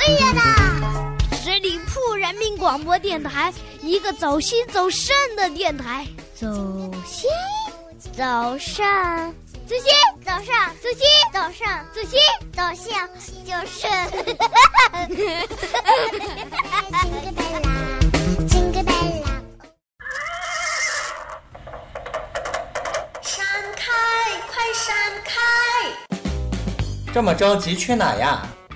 可以的。十里铺人民广播电台，一个走心走肾的电台。走心，走肾，走心，走上，走心，走上，走心，走向，就是。闪开，快闪开！这么着急去哪呀？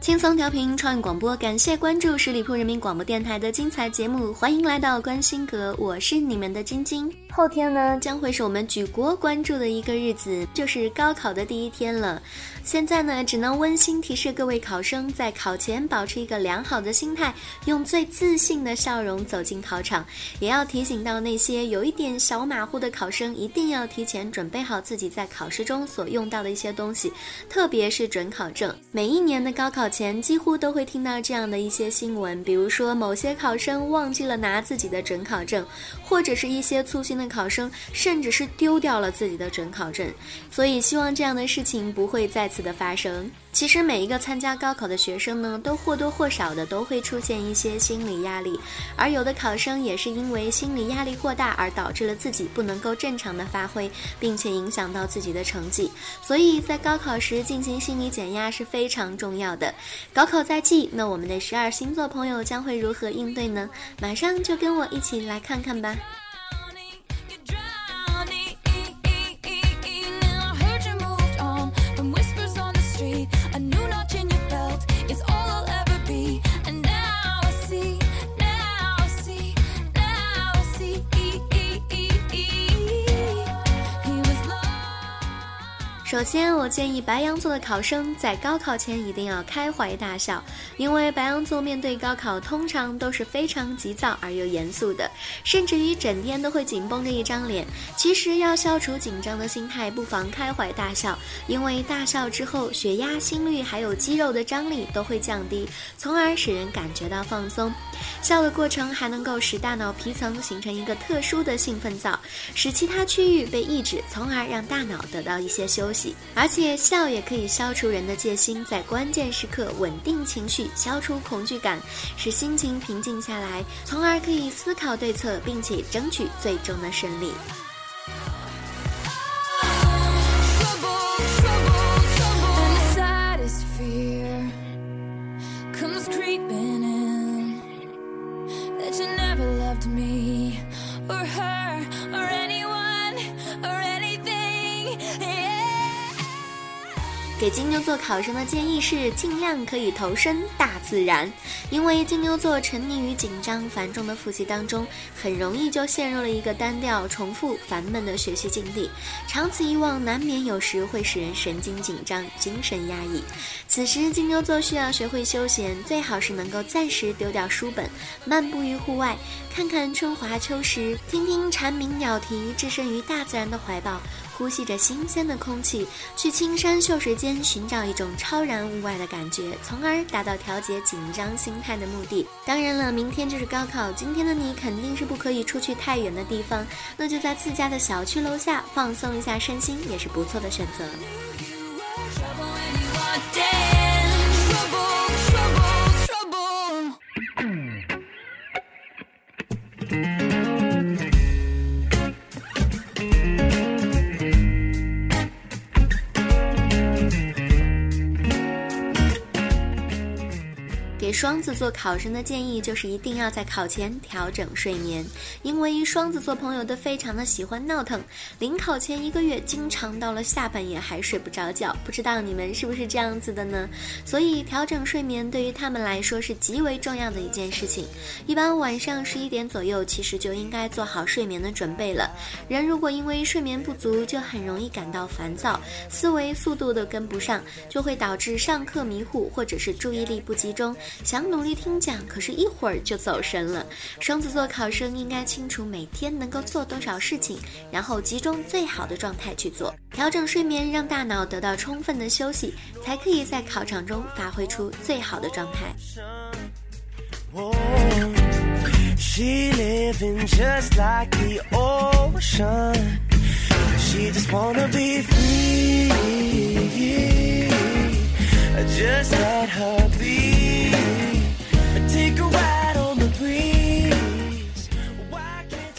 轻松调频创意广播，感谢关注十里铺人民广播电台的精彩节目，欢迎来到关心阁，我是你们的晶晶。后天呢，将会是我们举国关注的一个日子，就是高考的第一天了。现在呢，只能温馨提示各位考生，在考前保持一个良好的心态，用最自信的笑容走进考场。也要提醒到那些有一点小马虎的考生，一定要提前准备好自己在考试中所用到的一些东西，特别是准考证。每一年的高考前，几乎都会听到这样的一些新闻，比如说某些考生忘记了拿自己的准考证，或者是一些粗心的考生，甚至是丢掉了自己的准考证。所以，希望这样的事情不会再。次的发生，其实每一个参加高考的学生呢，都或多或少的都会出现一些心理压力，而有的考生也是因为心理压力过大而导致了自己不能够正常的发挥，并且影响到自己的成绩。所以在高考时进行心理减压是非常重要的。高考在即，那我们的十二星座朋友将会如何应对呢？马上就跟我一起来看看吧。首先，我建议白羊座的考生在高考前一定要开怀大笑，因为白羊座面对高考通常都是非常急躁而又严肃的，甚至于整天都会紧绷着一张脸。其实要消除紧张的心态，不妨开怀大笑，因为大笑之后，血压、心率还有肌肉的张力都会降低，从而使人感觉到放松。笑的过程还能够使大脑皮层形成一个特殊的兴奋灶，使其他区域被抑制，从而让大脑得到一些休息。而且笑也可以消除人的戒心，在关键时刻稳定情绪，消除恐惧感，使心情平静下来，从而可以思考对策，并且争取最终的胜利。金牛座考生的建议是，尽量可以投身大自然，因为金牛座沉溺于紧张繁重的复习当中，很容易就陷入了一个单调、重复、烦闷的学习境地。长此以往，难免有时会使人神经紧张、精神压抑。此时，金牛座需要学会休闲，最好是能够暂时丢掉书本，漫步于户外，看看春华秋实，听听蝉鸣鸟啼，置身于大自然的怀抱。呼吸着新鲜的空气，去青山秀水间寻找一种超然物外的感觉，从而达到调节紧张心看的目的，当然了，明天就是高考，今天的你肯定是不可以出去太远的地方，那就在自家的小区楼下放松一下身心也是不错的选择。双子座考生的建议就是一定要在考前调整睡眠，因为双子座朋友都非常的喜欢闹腾，临考前一个月经常到了下半夜还睡不着觉，不知道你们是不是这样子的呢？所以调整睡眠对于他们来说是极为重要的一件事情。一般晚上十一点左右，其实就应该做好睡眠的准备了。人如果因为睡眠不足，就很容易感到烦躁，思维速度都跟不上，就会导致上课迷糊或者是注意力不集中。想努力听讲，可是一会儿就走神了。双子座考生应该清楚每天能够做多少事情，然后集中最好的状态去做，调整睡眠，让大脑得到充分的休息，才可以在考场中发挥出最好的状态。Just let her be.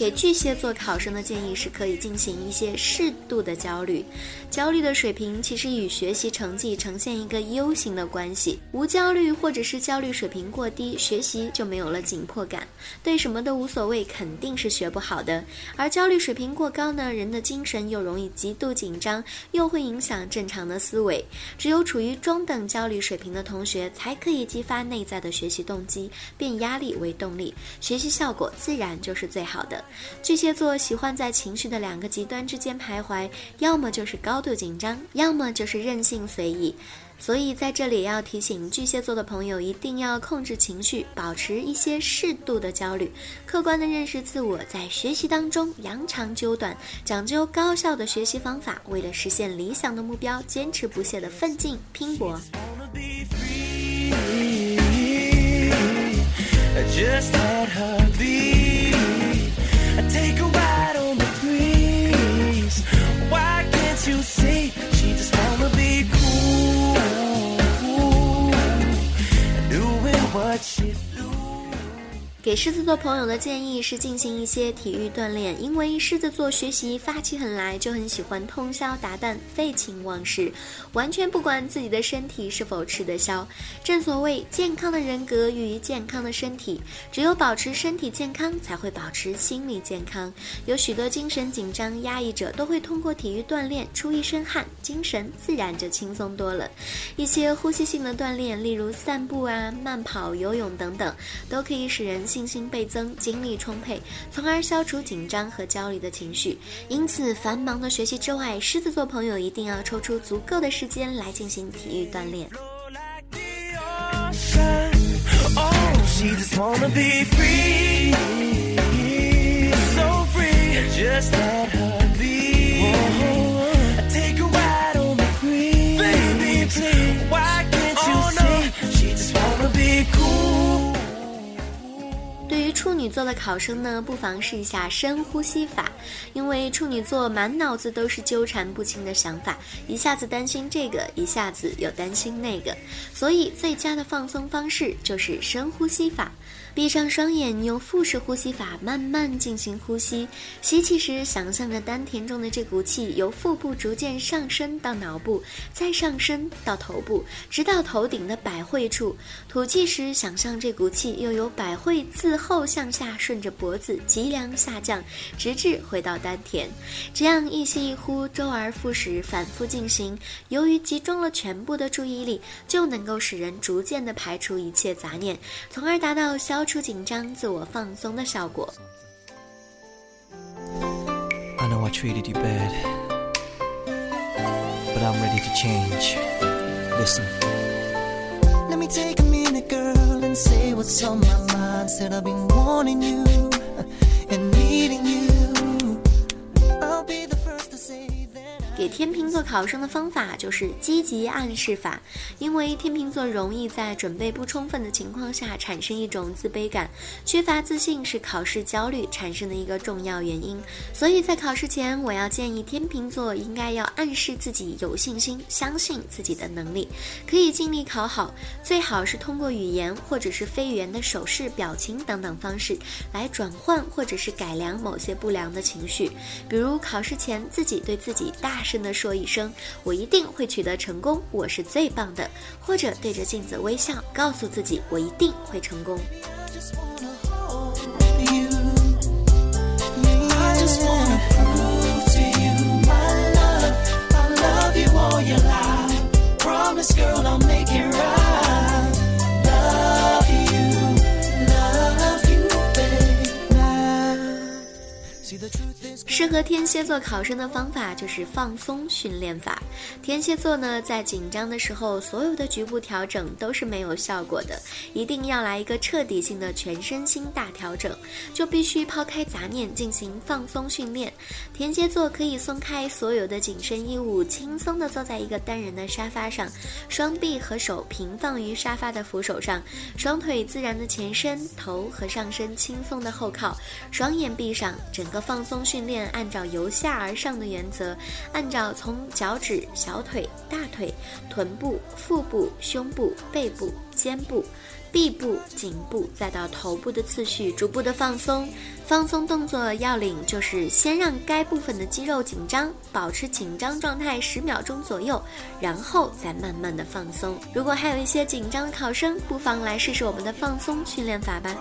给巨蟹座考生的建议是可以进行一些适度的焦虑。焦虑的水平其实与学习成绩呈现一个 U 型的关系，无焦虑或者是焦虑水平过低，学习就没有了紧迫感，对什么都无所谓，肯定是学不好的。而焦虑水平过高呢，人的精神又容易极度紧张，又会影响正常的思维。只有处于中等焦虑水平的同学，才可以激发内在的学习动机，变压力为动力，学习效果自然就是最好的。巨蟹座喜欢在情绪的两个极端之间徘徊，要么就是高。度紧张，要么就是任性随意，所以在这里要提醒巨蟹座的朋友，一定要控制情绪，保持一些适度的焦虑，客观的认识自我，在学习当中扬长纠短，讲究高效的学习方法，为了实现理想的目标，坚持不懈的奋进拼搏。Just let her 给狮子座朋友的建议是进行一些体育锻炼，因为狮子座学习发起狠来，就很喜欢通宵达旦、废寝忘食，完全不管自己的身体是否吃得消。正所谓健康的人格与健康的身体，只有保持身体健康，才会保持心理健康。有许多精神紧张、压抑者都会通过体育锻炼出一身汗，精神自然就轻松多了。一些呼吸性的锻炼，例如散步啊、慢跑、游泳等等，都可以使人心。信心倍增，精力充沛，从而消除紧张和焦虑的情绪。因此，繁忙的学习之外，狮子座朋友一定要抽出足够的时间来进行体育锻炼。处女座的考生呢，不妨试一下深呼吸法，因为处女座满脑子都是纠缠不清的想法，一下子担心这个，一下子又担心那个，所以最佳的放松方式就是深呼吸法。闭上双眼，用腹式呼吸法慢慢进行呼吸。吸气时，想象着丹田中的这股气由腹部逐渐上升到脑部，再上升到头部，直到头顶的百会处。吐气时，想象这股气又由百会自后向下顺着脖子脊梁下降，直至回到丹田。这样一吸一呼，周而复始，反复进行。由于集中了全部的注意力，就能够使人逐渐的排除一切杂念，从而达到消。出紧张、自我放松的效果。I know I treated you bad, but I'm ready to change. Listen. Let me take a minute, girl, and say what's on my mind. Said I've been wanting you and needing you. 给天秤座考生的方法就是积极暗示法，因为天秤座容易在准备不充分的情况下产生一种自卑感，缺乏自信是考试焦虑产生的一个重要原因。所以在考试前，我要建议天秤座应该要暗示自己有信心，相信自己的能力，可以尽力考好。最好是通过语言或者是非语言的手势、表情等等方式来转换或者是改良某些不良的情绪，比如考试前自己对自己大真的说一声：“我一定会取得成功，我是最棒的。”或者对着镜子微笑，告诉自己：“我一定会成功。” girl, I'll make it right. 适合天蝎座考生的方法就是放松训练法。天蝎座呢，在紧张的时候，所有的局部调整都是没有效果的，一定要来一个彻底性的全身心大调整，就必须抛开杂念进行放松训练。天蝎座可以松开所有的紧身衣物，轻松地坐在一个单人的沙发上，双臂和手平放于沙发的扶手上，双腿自然的前伸，头和上身轻松的后靠，双眼闭上，整个放松训练。按照由下而上的原则，按照从脚趾、小腿、大腿、臀部、腹部、胸部、背部、肩部、臂部、颈部，再到头部的次序，逐步的放松。放松动作要领就是先让该部分的肌肉紧张，保持紧张状态十秒钟左右，然后再慢慢的放松。如果还有一些紧张的考生，不妨来试试我们的放松训练法吧。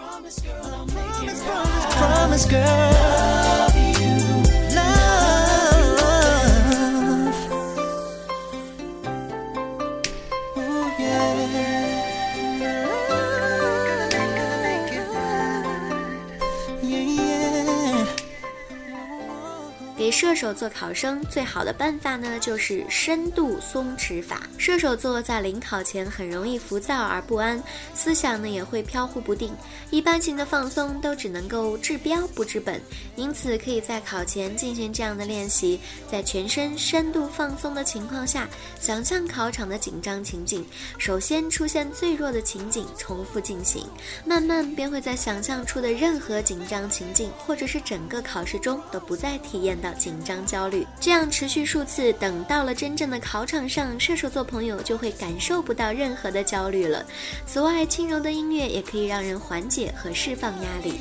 射手座考生最好的办法呢，就是深度松弛法。射手座在临考前很容易浮躁而不安，思想呢也会飘忽不定。一般性的放松都只能够治标不治本，因此可以在考前进行这样的练习：在全身深度放松的情况下，想象考场的紧张情景，首先出现最弱的情景，重复进行，慢慢便会在想象出的任何紧张情境，或者是整个考试中都不再体验到。紧紧张、焦虑，这样持续数次，等到了真正的考场上，射手座朋友就会感受不到任何的焦虑了。此外，轻柔的音乐也可以让人缓解和释放压力。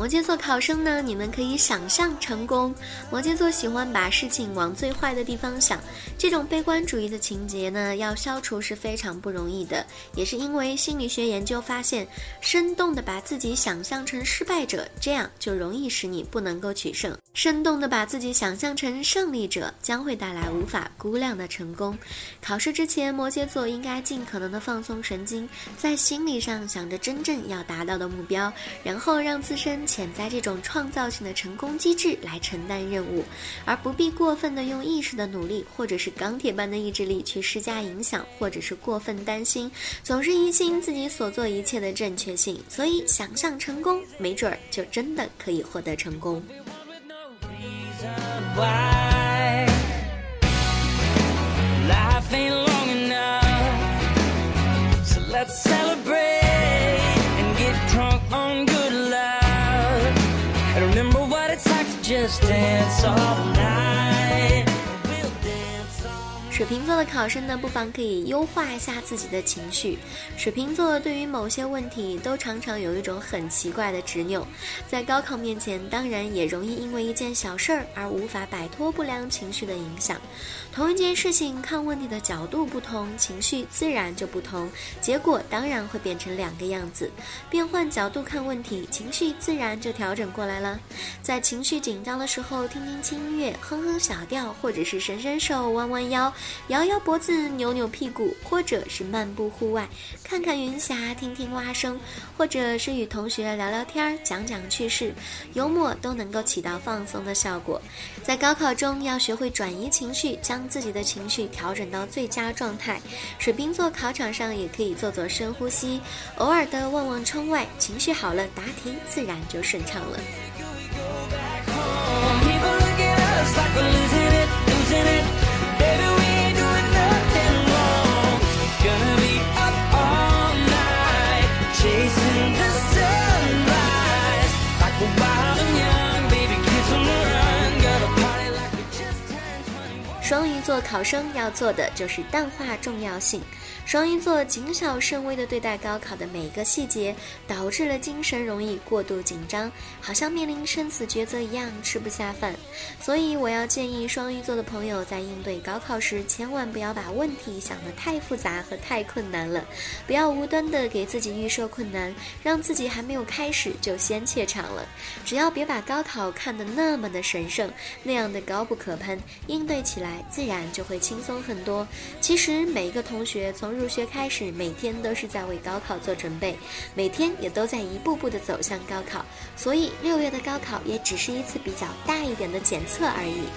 摩羯座考生呢，你们可以想象成功。摩羯座喜欢把事情往最坏的地方想，这种悲观主义的情节呢，要消除是非常不容易的。也是因为心理学研究发现，生动的把自己想象成失败者，这样就容易使你不能够取胜；生动的把自己想象成胜利者，将会带来无法估量的成功。考试之前，摩羯座应该尽可能的放松神经，在心理上想着真正要达到的目标，然后让自身。潜在这种创造性的成功机制来承担任务，而不必过分的用意识的努力或者是钢铁般的意志力去施加影响，或者是过分担心，总是疑心自己所做一切的正确性。所以，想象成功，没准儿就真的可以获得成功。Let's say I remember what it's like to just dance all night. 水瓶座的考生呢，不妨可以优化一下自己的情绪。水瓶座对于某些问题都常常有一种很奇怪的执拗，在高考面前，当然也容易因为一件小事儿而无法摆脱不良情绪的影响。同一件事情看问题的角度不同，情绪自然就不同，结果当然会变成两个样子。变换角度看问题，情绪自然就调整过来了。在情绪紧张的时候，听听轻音乐，哼哼小调，或者是伸伸手，弯弯腰。摇摇脖子，扭扭屁股，或者是漫步户外，看看云霞，听听蛙声，或者是与同学聊聊天儿，讲讲趣事，幽默都能够起到放松的效果。在高考中，要学会转移情绪，将自己的情绪调整到最佳状态。水瓶座考场上也可以做做深呼吸，偶尔的望望窗外，情绪好了，答题自然就顺畅了。chasing the sunrise like a wild and young. 做考生要做的就是淡化重要性。双鱼座谨小慎微地对待高考的每一个细节，导致了精神容易过度紧张，好像面临生死抉择一样吃不下饭。所以我要建议双鱼座的朋友在应对高考时，千万不要把问题想得太复杂和太困难了，不要无端的给自己预设困难，让自己还没有开始就先怯场了。只要别把高考看得那么的神圣，那样的高不可攀，应对起来自然就会轻松很多。其实每一个同学从入学开始，每天都是在为高考做准备，每天也都在一步步的走向高考，所以六月的高考也只是一次比较大一点的检测而已。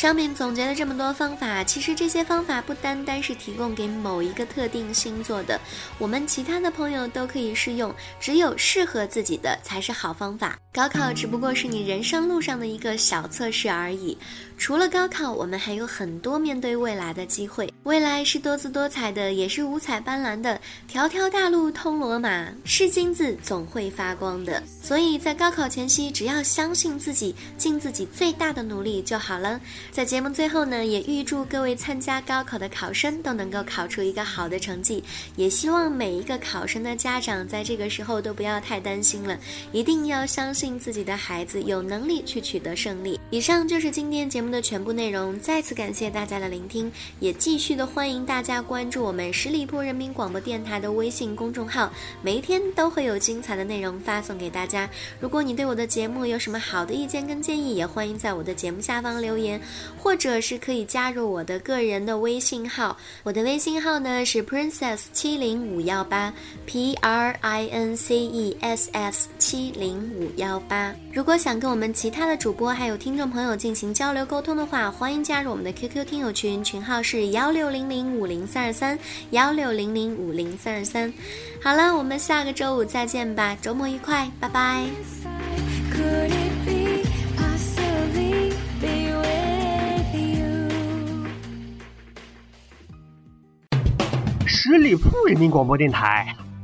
上面总结了这么多方法，其实这些方法不单单是提供给某一个特定星座的，我们其他的朋友都可以适用。只有适合自己的才是好方法。高考只不过是你人生路上的一个小测试而已。除了高考，我们还有很多面对未来的机会。未来是多姿多彩的，也是五彩斑斓的。条条大路通罗马，是金子总会发光的。所以在高考前夕，只要相信自己，尽自己最大的努力就好了。在节目最后呢，也预祝各位参加高考的考生都能够考出一个好的成绩。也希望每一个考生的家长在这个时候都不要太担心了，一定要相信自己的孩子有能力去取得胜利。以上就是今天节目的全部内容，再次感谢大家的聆听，也继续的欢迎大家关注我们十里铺人民广播电台的微信公众号，每一天都会有精彩的内容发送给大家。如果你对我的节目有什么好的意见跟建议，也欢迎在我的节目下方留言。或者是可以加入我的个人的微信号，我的微信号呢是 princess 七零五幺八，p r i n c e s s 七零五幺八。如果想跟我们其他的主播还有听众朋友进行交流沟沟通的话，欢迎加入我们的 QQ 听友群，群号是幺六零零五零三二三幺六零零五零三二三。好了，我们下个周五再见吧，周末愉快，拜拜。十里铺人民广播电台，